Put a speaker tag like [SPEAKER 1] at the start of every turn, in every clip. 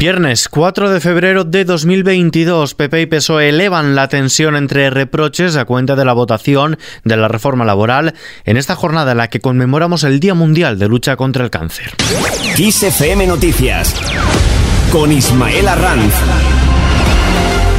[SPEAKER 1] Viernes 4 de febrero de 2022, PP y PSOE elevan la tensión entre reproches a cuenta de la votación de la reforma laboral en esta jornada en la que conmemoramos el Día Mundial de Lucha contra el Cáncer.
[SPEAKER 2] Noticias con Ismael Arranz.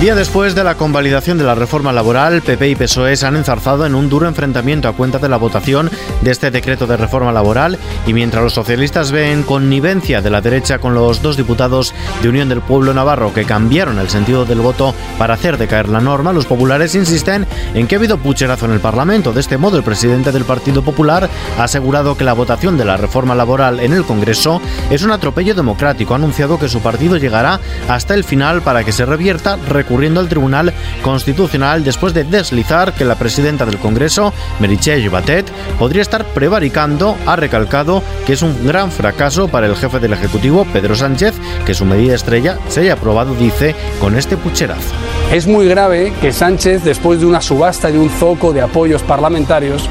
[SPEAKER 1] Día después de la convalidación de la reforma laboral, PP y PSOE se han enzarzado en un duro enfrentamiento a cuenta de la votación de este decreto de reforma laboral y mientras los socialistas ven connivencia de la derecha con los dos diputados de Unión del Pueblo Navarro que cambiaron el sentido del voto para hacer decaer la norma, los populares insisten en que ha habido pucherazo en el Parlamento. De este modo, el presidente del Partido Popular ha asegurado que la votación de la reforma laboral en el Congreso es un atropello democrático. Ha anunciado que su partido llegará hasta el final para que se revierta recurriendo al Tribunal Constitucional después de deslizar que la presidenta del Congreso, Meritxell Batet, podría estar prevaricando, ha recalcado que es un gran fracaso para el jefe del Ejecutivo, Pedro Sánchez, que su medida estrella se haya aprobado, dice, con este pucherazo.
[SPEAKER 3] Es muy grave que Sánchez, después de una subasta y un zoco de apoyos parlamentarios,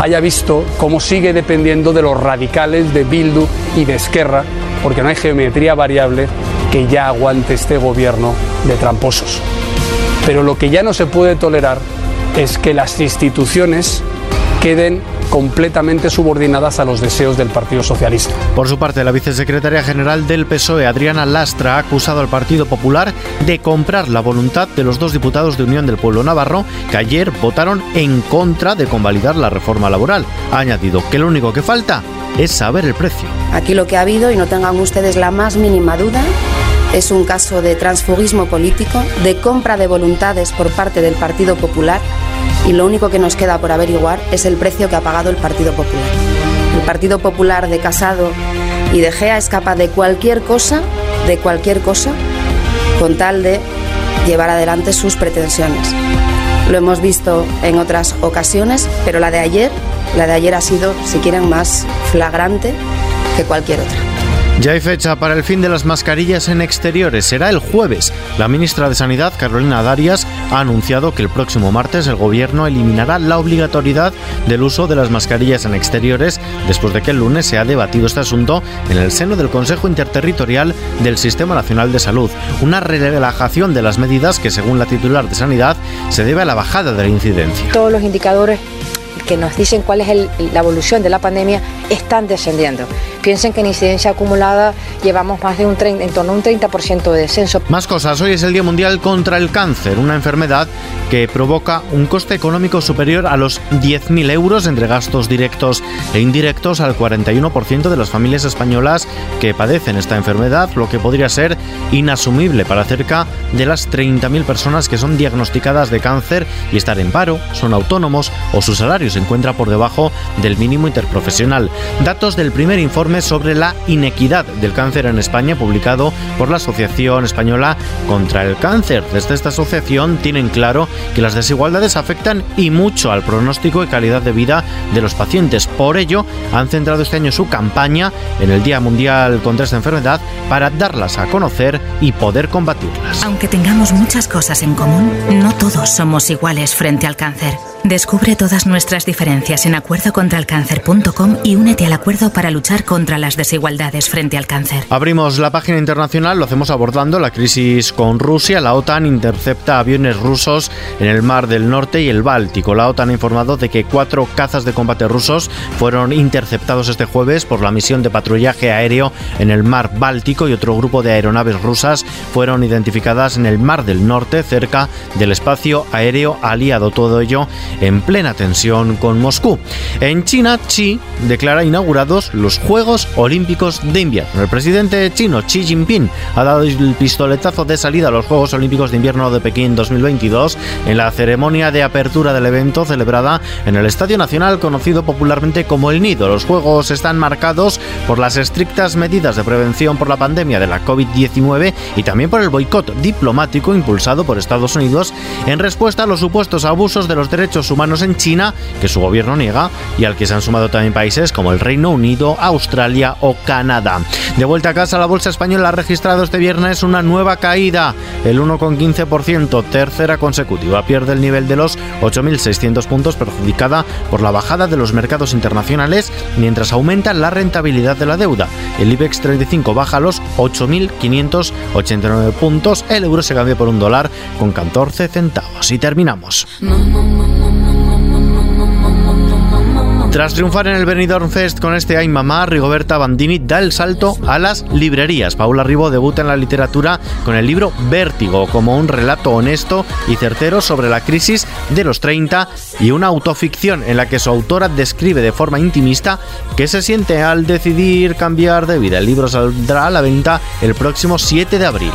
[SPEAKER 3] haya visto cómo sigue dependiendo de los radicales de Bildu y de Esquerra, porque no hay geometría variable que ya aguante este gobierno de tramposos. Pero lo que ya no se puede tolerar es que las instituciones queden completamente subordinadas a los deseos del Partido Socialista.
[SPEAKER 1] Por su parte, la vicesecretaria general del PSOE, Adriana Lastra, ha acusado al Partido Popular de comprar la voluntad de los dos diputados de Unión del Pueblo Navarro que ayer votaron en contra de convalidar la reforma laboral. Ha añadido que lo único que falta es saber el precio.
[SPEAKER 4] Aquí lo que ha habido, y no tengan ustedes la más mínima duda, es un caso de transfugismo político, de compra de voluntades por parte del Partido Popular y lo único que nos queda por averiguar es el precio que ha pagado el Partido Popular. El Partido Popular de Casado y de Gea es capaz de cualquier cosa, de cualquier cosa, con tal de llevar adelante sus pretensiones. Lo hemos visto en otras ocasiones, pero la de ayer, la de ayer ha sido, si quieren, más flagrante que cualquier otra.
[SPEAKER 1] Ya hay fecha para el fin de las mascarillas en exteriores. Será el jueves. La ministra de Sanidad, Carolina Darias, ha anunciado que el próximo martes el gobierno eliminará la obligatoriedad del uso de las mascarillas en exteriores después de que el lunes se ha debatido este asunto en el seno del Consejo Interterritorial del Sistema Nacional de Salud. Una relajación de las medidas que, según la titular de Sanidad, se debe a la bajada de la incidencia.
[SPEAKER 5] Todos los indicadores que nos dicen cuál es la evolución de la pandemia están descendiendo. Piensen que en incidencia acumulada llevamos más de un en torno a un 30% de descenso.
[SPEAKER 1] Más cosas, hoy es el Día Mundial contra el Cáncer, una enfermedad que provoca un coste económico superior a los 10.000 euros entre gastos directos e indirectos al 41% de las familias españolas que padecen esta enfermedad, lo que podría ser inasumible para cerca de las 30.000 personas que son diagnosticadas de cáncer y estar en paro, son autónomos o su salario se encuentra por debajo del mínimo interprofesional. Datos del primer informe sobre la inequidad del cáncer en España, publicado por la Asociación Española contra el Cáncer. Desde esta asociación tienen claro que las desigualdades afectan y mucho al pronóstico y calidad de vida de los pacientes. Por ello, han centrado este año su campaña en el Día Mundial contra esta enfermedad para darlas a conocer y poder combatirlas.
[SPEAKER 6] Aunque tengamos muchas cosas en común, no todos somos iguales frente al cáncer. Descubre todas nuestras diferencias en acuerdocontralcáncer.com y únete al acuerdo para luchar contra las desigualdades frente al cáncer.
[SPEAKER 1] Abrimos la página internacional, lo hacemos abordando la crisis con Rusia. La OTAN intercepta aviones rusos en el Mar del Norte y el Báltico. La OTAN ha informado de que cuatro cazas de combate rusos fueron interceptados este jueves por la misión de patrullaje aéreo en el Mar Báltico y otro grupo de aeronaves rusas fueron identificadas en el Mar del Norte cerca del espacio aéreo aliado. Todo ello en plena tensión con Moscú. En China, Xi declara inaugurados los Juegos Olímpicos de Invierno. El presidente chino Xi Jinping ha dado el pistoletazo de salida a los Juegos Olímpicos de Invierno de Pekín 2022 en la ceremonia de apertura del evento celebrada en el Estadio Nacional conocido popularmente como El Nido. Los Juegos están marcados por las estrictas medidas de prevención por la pandemia de la COVID-19 y también por el boicot diplomático impulsado por Estados Unidos en respuesta a los supuestos abusos de los derechos derechos humanos en China que su gobierno niega y al que se han sumado también países como el Reino Unido, Australia o Canadá. De vuelta a casa, la bolsa española ha registrado este viernes una nueva caída, el 1,15%, tercera consecutiva. Pierde el nivel de los 8.600 puntos, perjudicada por la bajada de los mercados internacionales, mientras aumenta la rentabilidad de la deuda. El IBEX 35 baja los 8.589 puntos, el euro se cambia por un dólar con 14 centavos. Y terminamos. Tras triunfar en el Benidorm Fest con este Ay Mamá, Rigoberta Bandini da el salto a las librerías. Paula Ribó debuta en la literatura con el libro Vértigo, como un relato honesto y certero sobre la crisis de los 30 y una autoficción en la que su autora describe de forma intimista qué se siente al decidir cambiar de vida. El libro saldrá a la venta el próximo 7 de abril.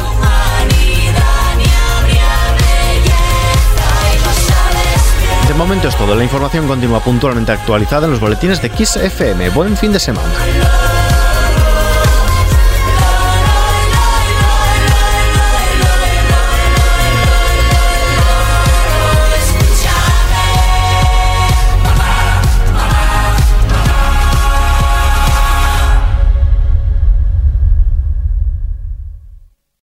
[SPEAKER 1] Momento es todo. La información continúa puntualmente actualizada en los boletines de Kiss FM. Buen fin de semana.